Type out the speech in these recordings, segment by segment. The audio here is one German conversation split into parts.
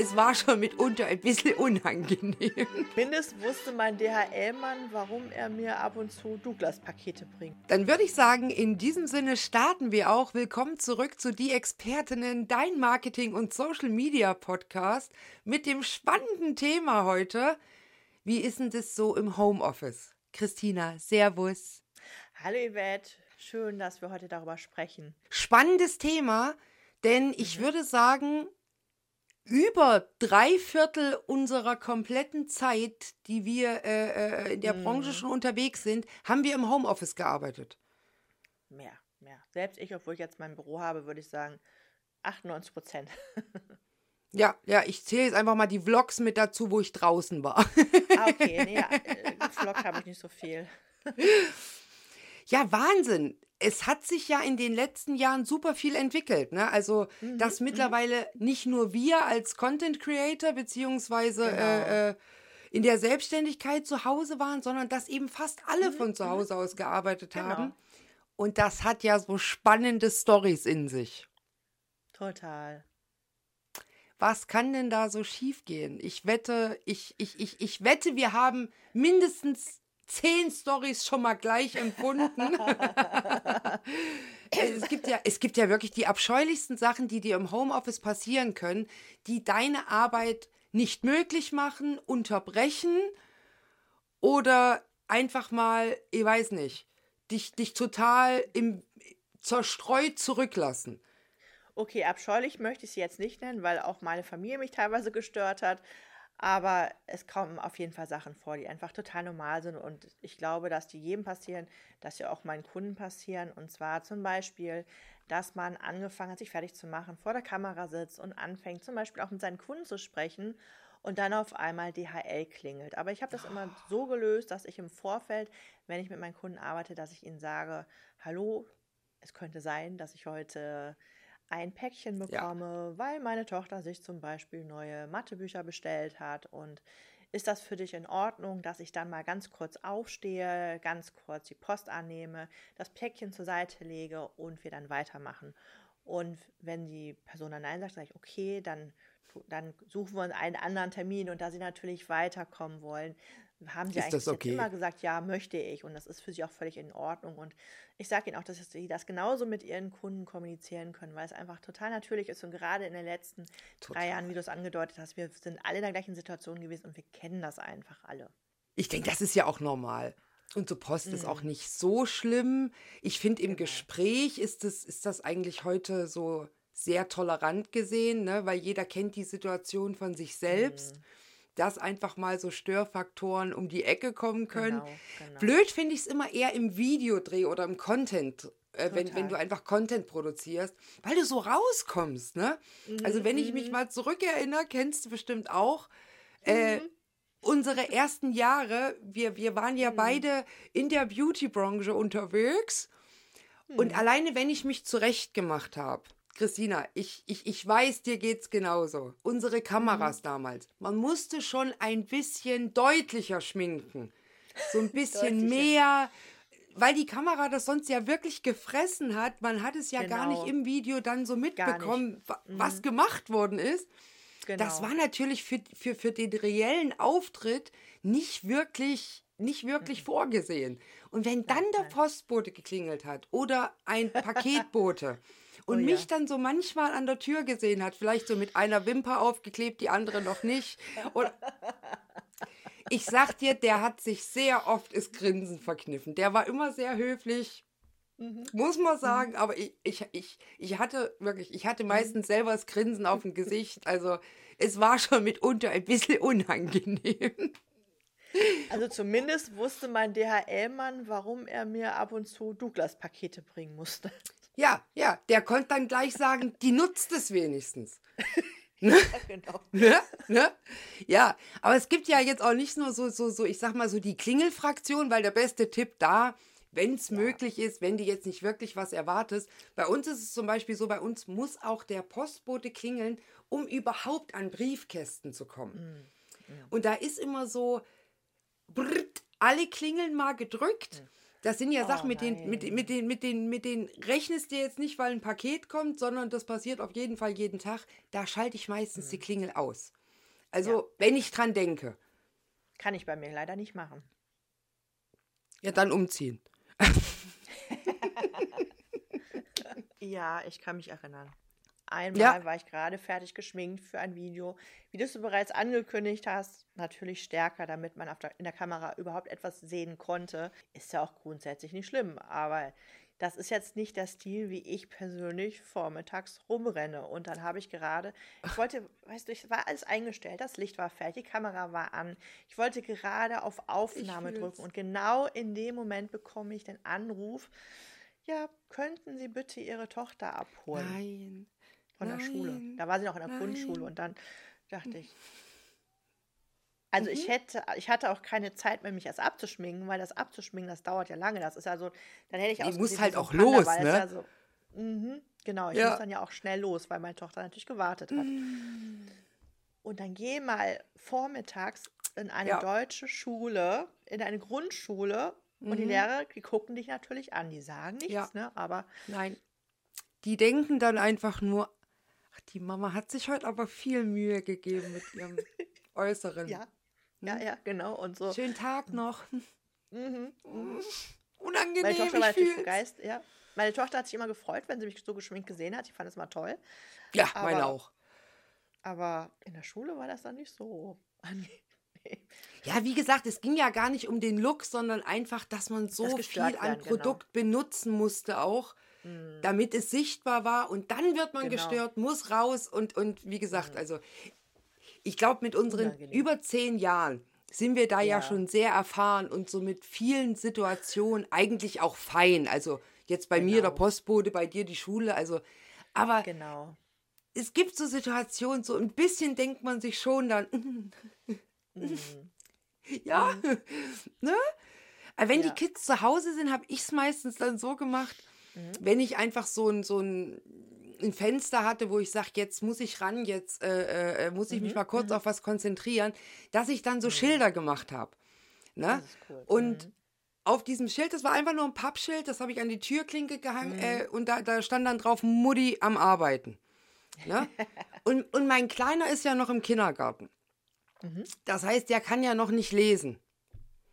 es war schon mitunter ein bisschen unangenehm. Mindest wusste mein DHL-Mann, warum er mir ab und zu Douglas-Pakete bringt. Dann würde ich sagen, in diesem Sinne starten wir auch. Willkommen zurück zu Die Expertinnen, dein Marketing- und Social-Media-Podcast mit dem spannenden Thema heute. Wie ist denn das so im Homeoffice? Christina, Servus. Hallo Yvette, schön, dass wir heute darüber sprechen. Spannendes Thema, denn ich mhm. würde sagen, über drei Viertel unserer kompletten Zeit, die wir äh, äh in der mhm. Branche schon unterwegs sind, haben wir im Homeoffice gearbeitet. Mehr, mehr. Selbst ich, obwohl ich jetzt mein Büro habe, würde ich sagen 98 Prozent. ja, ja, ich zähle jetzt einfach mal die Vlogs mit dazu, wo ich draußen war. ah, okay. Nee, ja, äh, Vlog habe ich nicht so viel. Ja, Wahnsinn. Es hat sich ja in den letzten Jahren super viel entwickelt. Ne? Also, mhm, dass mhm. mittlerweile nicht nur wir als Content Creator beziehungsweise genau. äh, äh, in der Selbstständigkeit zu Hause waren, sondern dass eben fast alle mhm. von zu mhm. Hause aus gearbeitet genau. haben. Und das hat ja so spannende Stories in sich. Total. Was kann denn da so schiefgehen? Ich wette, ich, ich, ich, ich wette, wir haben mindestens zehn Stories schon mal gleich empfunden. es, gibt ja, es gibt ja wirklich die abscheulichsten Sachen, die dir im Homeoffice passieren können, die deine Arbeit nicht möglich machen, unterbrechen oder einfach mal, ich weiß nicht, dich, dich total im, zerstreut zurücklassen. Okay, abscheulich möchte ich sie jetzt nicht nennen, weil auch meine Familie mich teilweise gestört hat. Aber es kommen auf jeden Fall Sachen vor, die einfach total normal sind. Und ich glaube, dass die jedem passieren, dass sie auch meinen Kunden passieren. Und zwar zum Beispiel, dass man angefangen hat, sich fertig zu machen, vor der Kamera sitzt und anfängt, zum Beispiel auch mit seinen Kunden zu sprechen und dann auf einmal DHL klingelt. Aber ich habe das immer so gelöst, dass ich im Vorfeld, wenn ich mit meinen Kunden arbeite, dass ich ihnen sage, hallo, es könnte sein, dass ich heute ein Päckchen bekomme, ja. weil meine Tochter sich zum Beispiel neue Mathebücher bestellt hat und ist das für dich in Ordnung, dass ich dann mal ganz kurz aufstehe, ganz kurz die Post annehme, das Päckchen zur Seite lege und wir dann weitermachen? Und wenn die Person dann Nein sagt, sage ich, okay, dann, dann suchen wir uns einen anderen Termin und da sie natürlich weiterkommen wollen, haben sie ist eigentlich okay? immer gesagt, ja, möchte ich. Und das ist für sie auch völlig in Ordnung. Und ich sage ihnen auch, dass sie das genauso mit ihren Kunden kommunizieren können, weil es einfach total natürlich ist. Und gerade in den letzten total. drei Jahren, wie du es angedeutet hast, wir sind alle in der gleichen Situation gewesen und wir kennen das einfach alle. Ich denke, das ist ja auch normal. Und so Post mhm. ist auch nicht so schlimm. Ich finde, im genau. Gespräch ist das, ist das eigentlich heute so sehr tolerant gesehen, ne? weil jeder kennt die Situation von sich selbst. Mhm dass einfach mal so Störfaktoren um die Ecke kommen können. Genau, genau. Blöd finde ich es immer eher im Videodreh oder im Content. Äh, wenn, wenn du einfach Content produzierst, weil du so rauskommst, ne? Mhm, also wenn ich mich mhm. mal zurückerinnere, kennst du bestimmt auch, äh, mhm. unsere ersten Jahre, wir, wir waren ja mhm. beide in der Beauty-Branche unterwegs und mhm. alleine wenn ich mich zurecht gemacht habe, Christina, ich, ich, ich weiß, dir geht's genauso. Unsere Kameras mhm. damals. Man musste schon ein bisschen deutlicher schminken. So ein bisschen mehr, weil die Kamera das sonst ja wirklich gefressen hat. Man hat es ja genau. gar nicht genau. im Video dann so mitbekommen, was mhm. gemacht worden ist. Genau. Das war natürlich für, für, für den reellen Auftritt nicht wirklich nicht wirklich mhm. vorgesehen. Und wenn dann der Postbote geklingelt hat oder ein Paketbote und oh, mich ja. dann so manchmal an der Tür gesehen hat, vielleicht so mit einer Wimper aufgeklebt, die andere noch nicht. Und ich sag dir, der hat sich sehr oft das Grinsen verkniffen. Der war immer sehr höflich. Mhm. Muss man mhm. sagen, mhm. aber ich, ich, ich, ich hatte wirklich, ich hatte mhm. meistens selber das Grinsen auf dem Gesicht. Also es war schon mitunter ein bisschen unangenehm. Also zumindest wusste mein DHL-Mann, warum er mir ab und zu Douglas-Pakete bringen musste. Ja, ja, der konnte dann gleich sagen, die nutzt es wenigstens. Ne? ja, genau. Ne? Ne? Ja, aber es gibt ja jetzt auch nicht nur so, so, so, ich sag mal so die Klingelfraktion, weil der beste Tipp da, wenn es ja. möglich ist, wenn du jetzt nicht wirklich was erwartest. Bei uns ist es zum Beispiel so, bei uns muss auch der Postbote klingeln, um überhaupt an Briefkästen zu kommen. Mhm. Ja. Und da ist immer so, brrrt, alle Klingeln mal gedrückt. Mhm Das sind ja Oh Sachen, mit denen, nein. mit, mit, den, mit, den, mit denen rechnest du jetzt nicht, weil ein Paket kommt, sondern das passiert auf jeden Fall jeden Tag. Da schalte ich meistens die Klingel aus. Also, Mhm. Ja. wenn ich dran denke, Kann ich bei mir leider nicht machen. ja, dann umziehen. Ja, ich kann mich erinnern. Einmal Ja. war ich gerade fertig geschminkt für ein Video. Wie du es bereits angekündigt hast, natürlich stärker, damit man der, in der Kamera überhaupt etwas sehen konnte. Ist ja auch grundsätzlich nicht schlimm, aber das ist jetzt nicht der Stil, wie ich persönlich vormittags rumrenne. Und dann habe ich gerade, ich wollte, weißt du, es war alles eingestellt, das Licht war fertig, die Kamera war an. Ich wollte gerade auf Aufnahme drücken und genau in dem Moment bekomme ich den Anruf, ja, könnten Sie bitte Ihre Tochter abholen Nein. Von der Schule. nein, Da war sie noch in der Grundschule nein. und dann dachte ich, also ich Mhm. hätte, ich hatte auch keine Zeit mehr, mich erst abzuschminken, weil das abzuschminken, das dauert ja lange. Das ist ja so, dann hätte ich Die ausgesehen muss wie halt auch Panda, los, es ne? Ja so, mhm, genau, ich Ja. muss dann ja auch schnell los, weil meine Tochter natürlich gewartet hat. Mm. Und dann geh mal vormittags in eine Ja. deutsche Schule, in eine Grundschule und die Mhm. Lehrer, die gucken dich natürlich an, die sagen nichts, Ja. ne? Aber Nein. Die denken dann einfach nur, ach, die Mama hat sich heute aber viel Mühe gegeben mit ihrem Äußeren. ja, ja, Hm? ja, genau. Und so. Schönen Tag noch. Mhm. Unangenehm, Meine Tochter war ich natürlich begeistert. Ja. Meine Tochter hat sich immer gefreut, wenn sie mich so geschminkt gesehen hat. Die fand es mal toll. Ja, meine Aber- auch. Aber in der Schule war das dann nicht so angenehm. Ja, wie gesagt, es ging ja gar nicht um den Look, sondern einfach, dass man so Das viel an werden, genau. Produkt benutzen musste auch, damit es sichtbar war. Und dann wird man Genau. gestört, muss raus. Und, und wie gesagt, also ich glaube, mit unseren Unangenehm. über zehn Jahren sind wir da ja. Ja. schon sehr erfahren und so mit vielen Situationen eigentlich auch fein. Also jetzt bei mir der Genau. Postbote, bei dir die Schule. Also, aber Genau. es gibt so Situationen, so ein bisschen denkt man sich schon dann, Mhm. ja, ne? Aber wenn Ja. die Kids zu Hause sind, habe ich es meistens dann so gemacht, Mhm. wenn ich einfach so ein, so ein, ein Fenster hatte, wo ich sage, jetzt muss ich ran, jetzt äh, äh, muss ich Mhm. mich mal kurz auf was konzentrieren, dass ich dann so Schilder gemacht habe. Ne? Cool. Und Mhm. auf diesem Schild, das war einfach nur ein Pappschild, das habe ich an die Türklinke gehangen Mhm. äh, und da, da stand dann drauf Mutti am Arbeiten. Ne? und, und mein Kleiner ist ja noch im Kindergarten. Mhm. Das heißt, der kann ja noch nicht lesen.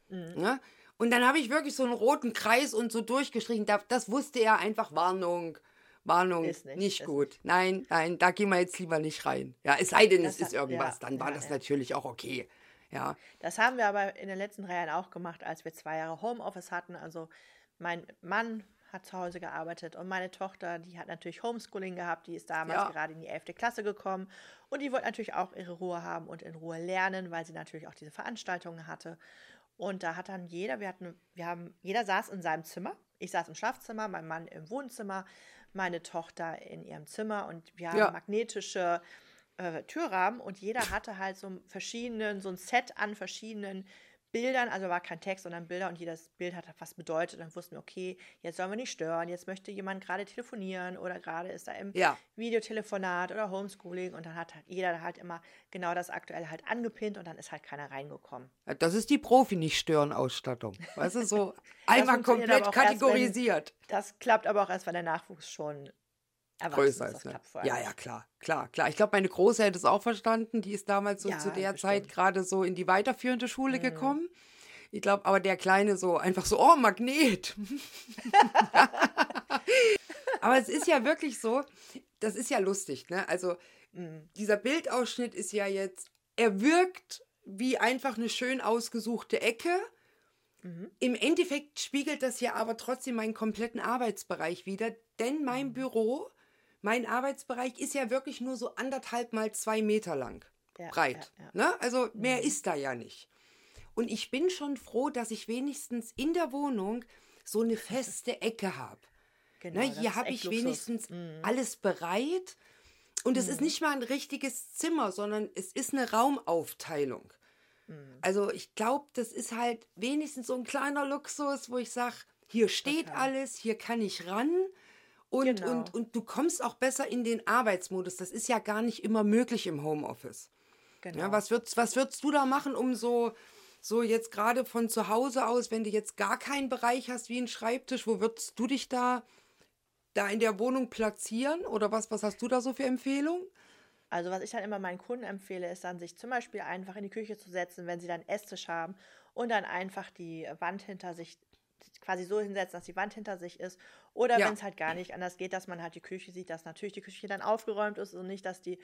Ne? Und dann habe ich wirklich so einen roten Kreis und so durchgestrichen. Da, das wusste er einfach Warnung. Warnung, Ist nicht, nicht, ist gut. Nein, nein, da gehen wir jetzt lieber nicht rein. Ja, es sei denn, Das es ist hat- irgendwas, ja, dann war ja, das ja. natürlich auch okay. Ja, Das haben wir aber in den letzten drei Jahren auch gemacht, als wir zwei Jahre Homeoffice hatten. Also mein Mann hat zu Hause gearbeitet und meine Tochter, die hat natürlich Homeschooling gehabt, die ist damals gerade in die 11. Klasse gekommen und die wollte natürlich auch ihre Ruhe haben und in Ruhe lernen, weil sie natürlich auch diese Veranstaltungen hatte. Und da hat dann jeder, wir hatten, wir haben, jeder saß in seinem Zimmer. Ich saß im Schlafzimmer, mein Mann im Wohnzimmer, meine Tochter in ihrem Zimmer und wir haben Ja. magnetische äh, Türrahmen und jeder hatte halt so verschiedenen, so ein Set an verschiedenen Bildern, also war kein Text, sondern Bilder und jedes Bild hat was bedeutet. Dann wussten wir, okay, jetzt sollen wir nicht stören, jetzt möchte jemand gerade telefonieren oder gerade ist da im Ja. Videotelefonat oder Homeschooling und dann hat halt jeder halt immer genau das Aktuelle halt angepinnt und dann ist halt keiner reingekommen. das ist die Profi-Nicht-Stören-Ausstattung. Weißt du, so einmal komplett auch erst, wenn- kategorisiert. Das klappt aber auch erst, wenn der Nachwuchs schon größer Ne? klappt vorher Ja, ja, klar, klar, klar. Ich glaube, meine Große hätte es auch verstanden. Die ist damals so Ja, zu der bestimmt. Zeit gerade so in die weiterführende Mhm. Schule gekommen. Ich glaube, aber der Kleine so einfach so, oh, Magnet. aber es ist ja wirklich so, das ist ja lustig, ne? Also, Mhm. dieser Bildausschnitt ist ja jetzt, er wirkt wie einfach eine schön ausgesuchte Ecke. Mhm. Im Endeffekt spiegelt das ja aber trotzdem meinen kompletten Arbeitsbereich wider, denn Mhm. mein Büro, mein Arbeitsbereich ist ja wirklich nur so anderthalb mal zwei Meter lang Ja, breit. ja, ja. Ne? Also mehr ist da ja nicht. Und ich bin schon froh, dass ich wenigstens in der Wohnung so eine feste Ecke habe. Genau, Ne, hier habe ich Luxus. wenigstens Mhm. alles bereit. Und es ist nicht mal ein richtiges Zimmer, sondern es ist eine Raumaufteilung. Mhm. Also ich glaube, das ist halt wenigstens so ein kleiner Luxus, wo ich sage, hier steht Total. alles, hier kann ich ran. Und, Genau. und, und du kommst auch besser in den Arbeitsmodus. Das ist ja gar nicht immer möglich im Homeoffice. Genau. Ja, was, würdest, was würdest du da machen, um so So jetzt gerade von zu Hause aus, wenn du jetzt gar keinen Bereich hast wie einen Schreibtisch, wo würdest du dich da, da in der Wohnung platzieren? Oder was, was hast du da so für Empfehlungen? Also was ich dann immer meinen Kunden empfehle, ist dann sich zum Beispiel einfach in die Küche zu setzen, wenn sie dann Esstisch haben und dann einfach die Wand hinter sich quasi so hinsetzen, dass die Wand hinter sich ist. Oder ja. wenn es halt gar nicht anders geht, dass man halt die Küche sieht, dass natürlich die Küche dann aufgeräumt ist und nicht, dass die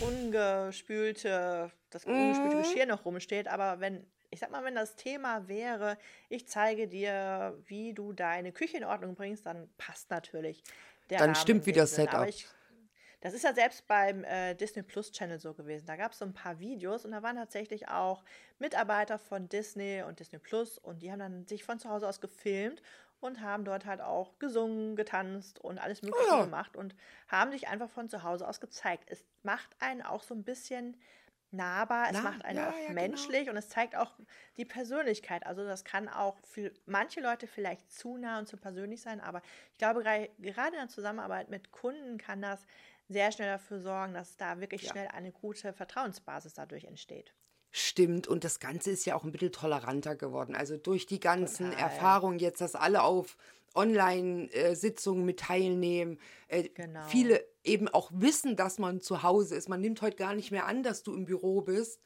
ungespülte, das ungespülte mhm. Geschirr noch rumsteht. Aber wenn, ich sag mal, wenn das Thema wäre, ich zeige dir, wie du deine Küche in Ordnung bringst, dann passt natürlich der Dann Rahmen stimmt wieder das Setup. Das ist ja selbst beim äh, Disney Plus Channel so gewesen. Da gab es so ein paar Videos und da waren tatsächlich auch Mitarbeiter von Disney und Disney Plus und die haben dann sich von zu Hause aus gefilmt und haben dort halt auch gesungen, getanzt und alles Mögliche oh ja. gemacht und haben sich einfach von zu Hause aus gezeigt. Es macht einen auch so ein bisschen nahbar, es Na, macht einen ja, auch ja, genau. menschlich genau. und es zeigt auch die Persönlichkeit. Also das kann auch für manche Leute vielleicht zu nah und zu persönlich sein, aber ich glaube, gerade in der Zusammenarbeit mit Kunden kann das sehr schnell dafür sorgen, dass da wirklich ja. schnell eine gute Vertrauensbasis dadurch entsteht. Stimmt, und das Ganze ist ja auch ein bisschen toleranter geworden. Also durch die ganzen Total. Erfahrungen jetzt, dass alle auf Online-Sitzungen mit teilnehmen. Äh, genau. Viele eben auch wissen, dass man zu Hause ist. Man nimmt heute gar nicht mehr an, dass du im Büro bist.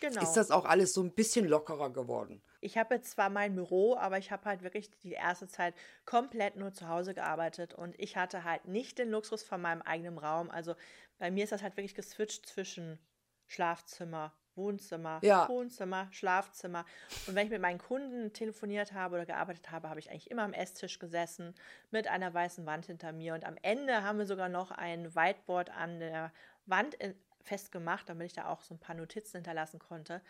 Genau. Ist das auch alles so ein bisschen lockerer geworden? Ich habe jetzt zwar mein Büro, aber ich habe halt wirklich die erste Zeit komplett nur zu Hause gearbeitet und ich hatte halt nicht den Luxus von meinem eigenen Raum. Also bei mir ist das halt wirklich geswitcht zwischen Schlafzimmer, Wohnzimmer, ja. Wohnzimmer, Schlafzimmer. Und wenn ich mit meinen Kunden telefoniert habe oder gearbeitet habe, habe ich eigentlich immer am Esstisch gesessen mit einer weißen Wand hinter mir. Und am Ende haben wir sogar noch ein Whiteboard an der Wand festgemacht, damit ich da auch so ein paar Notizen hinterlassen konnte.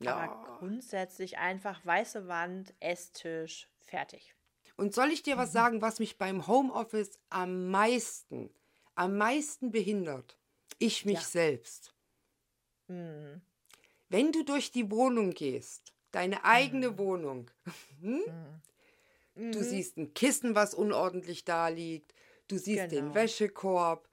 Ja. Aber grundsätzlich einfach weiße Wand, Esstisch, fertig. Und soll ich dir was mhm. sagen, was mich beim Homeoffice am meisten, am meisten behindert? Ich mich ja. selbst. Mhm. Wenn du durch die Wohnung gehst, deine eigene mhm. Wohnung, hm? mhm. du siehst ein Kissen, was unordentlich da liegt, du siehst genau. den Wäschekorb,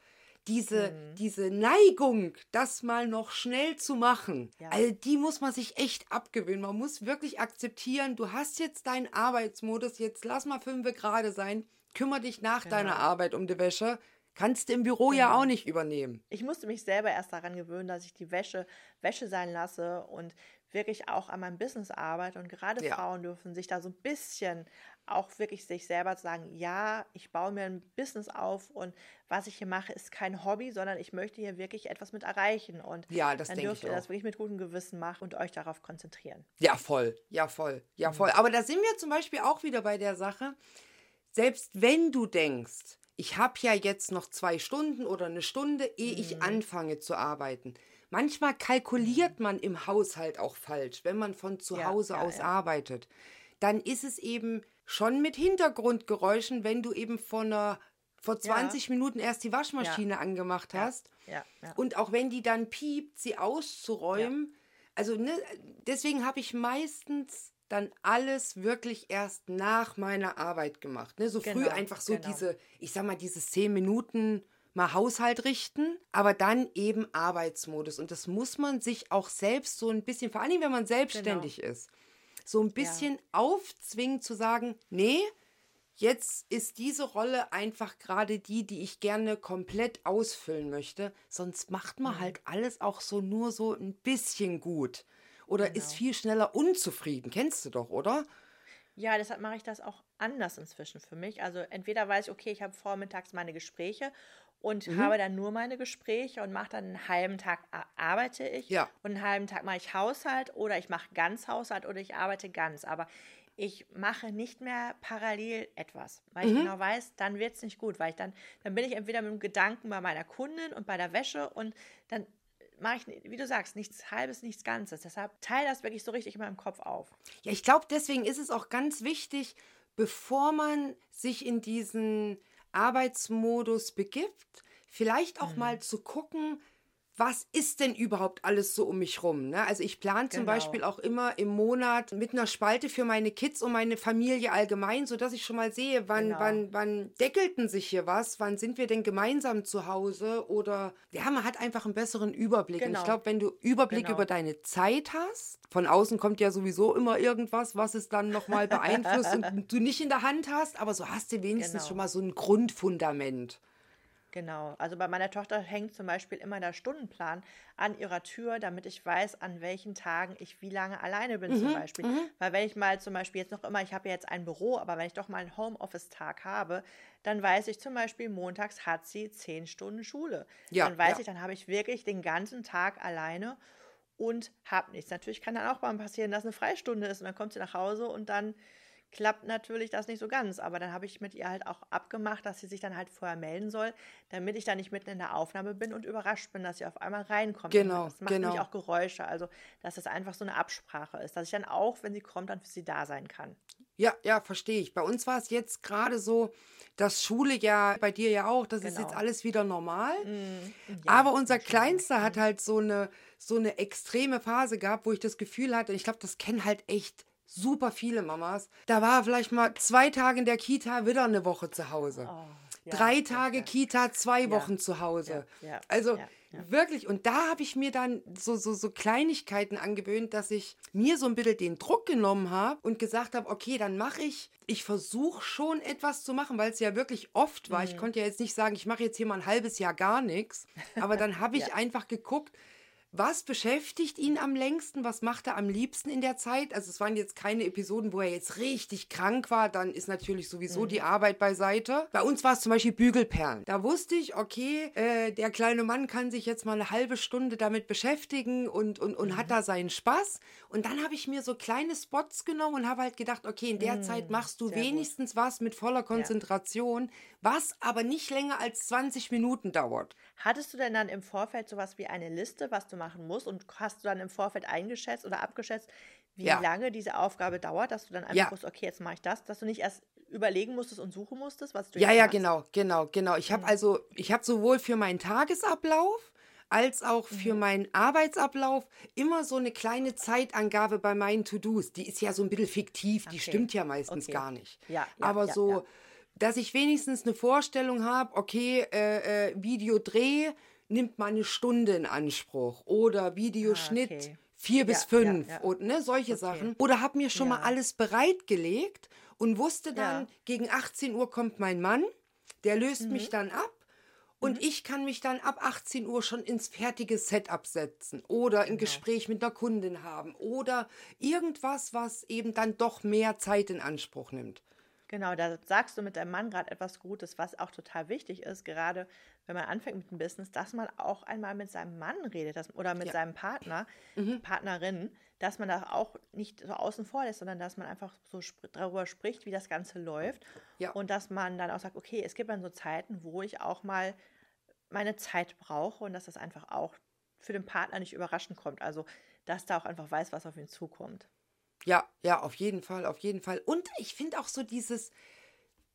diese, mhm. diese Neigung, das mal noch schnell zu machen, ja. also die muss man sich echt abgewöhnen. Man muss wirklich akzeptieren, du hast jetzt deinen Arbeitsmodus, jetzt lass mal fünf gerade sein, kümmere dich nach genau. deiner Arbeit um die Wäsche. Kannst du im Büro genau. ja auch nicht übernehmen. Ich musste mich selber erst daran gewöhnen, dass ich die Wäsche Wäsche sein lasse und wirklich auch an meinem Business arbeite. Und gerade ja. Frauen dürfen sich da so ein bisschen auch wirklich sich selber zu sagen, ja, ich baue mir ein Business auf und was ich hier mache, ist kein Hobby, sondern ich möchte hier wirklich etwas mit erreichen. Und ja, das dann dürft ihr das wirklich mit gutem Gewissen machen und euch darauf konzentrieren. Ja, voll, ja, voll, ja, mhm. voll. Aber da sind wir zum Beispiel auch wieder bei der Sache, selbst wenn du denkst, ich habe ja jetzt noch zwei Stunden oder eine Stunde, ehe mhm. ich anfange zu arbeiten. Manchmal kalkuliert mhm. man im Haushalt auch falsch, wenn man von zu ja, Hause ja, aus ja. arbeitet. Dann ist es eben schon mit Hintergrundgeräuschen, wenn du eben vor einer vor 20 ja. Minuten erst die Waschmaschine ja. angemacht hast. Ja. Und auch wenn die dann piept, sie auszuräumen. Also ne, deswegen habe ich meistens dann alles wirklich erst nach meiner Arbeit gemacht. Ne? So genau. früh einfach so genau. diese, ich sag mal, diese 10 Minuten mal Haushalt richten, aber dann eben Arbeitsmodus. Und das muss man sich auch selbst so ein bisschen, vor allem wenn man selbstständig genau. ist, so ein bisschen ja. aufzwingen zu sagen, nee, jetzt ist diese Rolle einfach gerade die, die ich gerne komplett ausfüllen möchte. Sonst macht man mhm. halt alles auch so nur so ein bisschen gut. Oder genau. ist viel schneller unzufrieden. Kennst du doch, oder? Ja, deshalb mache ich das auch anders inzwischen für mich. Also entweder weiß ich, okay, ich habe vormittags meine Gespräche und mhm. habe dann nur meine Gespräche und mache dann einen halben Tag arbeite ich ja. und einen halben Tag mache ich Haushalt oder ich mache ganz Haushalt oder ich arbeite ganz. Aber ich mache nicht mehr parallel etwas, weil mhm. ich genau weiß, dann wird es nicht gut, weil ich dann, dann bin ich entweder mit dem Gedanken bei meiner Kundin und bei der Wäsche und dann mache ich, wie du sagst, nichts Halbes, nichts Ganzes. Deshalb teile das wirklich so richtig in meinem Kopf auf. Ja, ich glaube, deswegen ist es auch ganz wichtig, bevor man sich in diesen Arbeitsmodus begibt, vielleicht auch mhm. mal zu gucken, was ist denn überhaupt alles so um mich rum? Ne? Also ich plane zum Genau. Beispiel auch immer im Monat mit einer Spalte für meine Kids und meine Familie allgemein, sodass ich schon mal sehe, wann, Genau. wann, wann deckelten sich hier was, wann sind wir denn gemeinsam zu Hause oder ja, man hat einfach einen besseren Überblick. Und ich Genau. glaube, wenn du Überblick Genau. über deine Zeit hast, von außen kommt ja sowieso immer irgendwas, was es dann nochmal beeinflusst und du nicht in der Hand hast, aber so hast du wenigstens Genau. schon mal so ein Grundfundament. Genau, also bei meiner Tochter hängt zum Beispiel immer der Stundenplan an ihrer Tür, damit ich weiß, an welchen Tagen ich wie lange alleine bin zum Beispiel. Weil wenn ich mal zum Beispiel jetzt noch immer, ich habe ja jetzt ein Büro, aber wenn ich doch mal einen Homeoffice-Tag habe, dann weiß ich zum Beispiel, montags hat sie zehn Stunden Schule. Ja, dann weiß ja. ich, dann habe ich wirklich den ganzen Tag alleine und habe nichts. Natürlich kann dann auch mal passieren, dass eine Freistunde ist und dann kommt sie nach Hause und dann klappt natürlich das nicht so ganz. Aber dann habe ich mit ihr halt auch abgemacht, dass sie sich dann halt vorher melden soll, damit ich da nicht mitten in der Aufnahme bin und überrascht bin, dass sie auf einmal reinkommt. Genau, Das macht genau. nämlich auch Geräusche. Also, dass das einfach so eine Absprache ist, dass ich dann auch, wenn sie kommt, dann für sie da sein kann. Ja, ja, verstehe ich. Bei uns war es jetzt gerade so, dass Schule ja, bei dir ja auch, das ist Genau. jetzt alles wieder normal. Ja, Aber unser Kleinster hat halt so eine, so eine extreme Phase gehabt, wo ich das Gefühl hatte, ich glaube, das kennen halt echt super viele Mamas. Da war vielleicht mal zwei Tage in der Kita, wieder eine Woche zu Hause. Oh, ja, Drei ja, Tage ja. Kita, zwei Wochen zu Hause. ja, ja, also ja, ja. wirklich, und da habe ich mir dann so, so, so Kleinigkeiten angewöhnt, dass ich mir so ein bisschen den Druck genommen habe und gesagt habe, okay, dann mache ich, ich versuche schon etwas zu machen, weil es ja wirklich oft war. Mhm. Ich konnte ja jetzt nicht sagen, ich mache jetzt hier mal ein halbes Jahr gar nichts, aber dann habe ich Ja. einfach geguckt, was beschäftigt ihn am längsten? Was macht er am liebsten in der Zeit? Also es waren jetzt keine Episoden, wo er jetzt richtig krank war. Dann ist natürlich sowieso die Arbeit beiseite. Bei uns war es zum Beispiel Bügelperlen. Da wusste ich, okay, äh, der kleine Mann kann sich jetzt mal eine halbe Stunde damit beschäftigen und, und, und hat da seinen Spaß. Und dann habe ich mir so kleine Spots genommen und habe halt gedacht, okay, in der Zeit machst du sehr gut. wenigstens was mit voller Konzentration, was aber nicht länger als 20 Minuten dauert. Hattest du denn dann im Vorfeld sowas wie eine Liste, was du machen musst und hast du dann im Vorfeld eingeschätzt oder abgeschätzt, wie Ja. lange diese Aufgabe dauert, dass du dann einfach Ja. wusstest, okay, jetzt mache ich das, dass du nicht erst überlegen musstest und suchen musstest, was du Ja, jetzt ja, machst? genau, genau, genau. Ich habe also, ich habe sowohl für meinen Tagesablauf als auch für meinen Arbeitsablauf immer so eine kleine Zeitangabe bei meinen To-Dos. Die ist ja so ein bisschen fiktiv, die Okay, stimmt ja meistens okay. gar nicht. Ja, ja, Aber so, ja. Dass ich wenigstens eine Vorstellung habe, okay, äh, äh, Videodreh nimmt mal eine Stunde in Anspruch oder Videoschnitt Ah, okay. vier bis Ja, fünf ja, ja. und ne, solche Okay. Sachen. Oder habe mir schon mal alles bereitgelegt und wusste dann, gegen 18 Uhr kommt mein Mann, der löst Mhm. mich dann ab. Und ich kann mich dann ab 18 Uhr schon ins fertige Setup setzen oder Genau. ein Gespräch mit einer Kundin haben oder irgendwas, was eben dann doch mehr Zeit in Anspruch nimmt. Genau, da sagst du mit deinem Mann gerade etwas Gutes, was auch total wichtig ist, gerade wenn man anfängt mit dem Business, dass man auch einmal mit seinem Mann redet dass, oder mit Ja. seinem Partner, Mhm. Partnerin, dass man da auch nicht so außen vor lässt, sondern dass man einfach so sp darüber spricht, wie das Ganze läuft. Ja. Und dass man dann auch sagt, okay, es gibt dann so Zeiten, wo ich auch mal meine Zeit brauche und dass das einfach auch für den Partner nicht überraschend kommt. Also, dass da auch einfach weiß, was auf ihn zukommt. Ja, ja, auf jeden Fall, auf jeden Fall. Und ich finde auch so dieses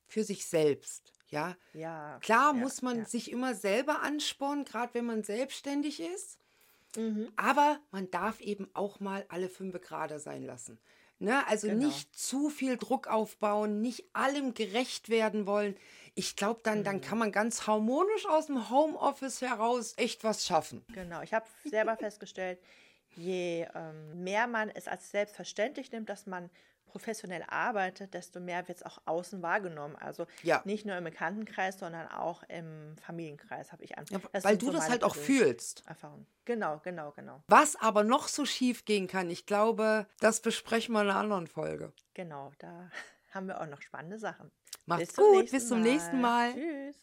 für sich selbst, ja. Ja. Klar ja, muss man ja. sich immer selber anspornen, gerade wenn man selbstständig ist. Mhm. Aber man darf eben auch mal alle fünf gerade sein lassen. Ne? Also Genau. nicht zu viel Druck aufbauen, nicht allem gerecht werden wollen. Ich glaube, dann, Mhm. dann kann man ganz harmonisch aus dem Homeoffice heraus echt was schaffen. Genau, ich habe selber festgestellt, je ähm, mehr man es als selbstverständlich nimmt, dass man professionell arbeitet, desto mehr wird es auch außen wahrgenommen. Also Ja. nicht nur im Bekanntenkreis, sondern auch im Familienkreis habe ich einfach. Ja, weil du das halt auch fühlst. Erfahrung. Genau, genau, genau. Was aber noch so schief gehen kann, ich glaube, das besprechen wir in einer anderen Folge. Genau, da haben wir auch noch spannte Sachen. Macht's zum gut, bis zum nächsten Mal. Tschüss.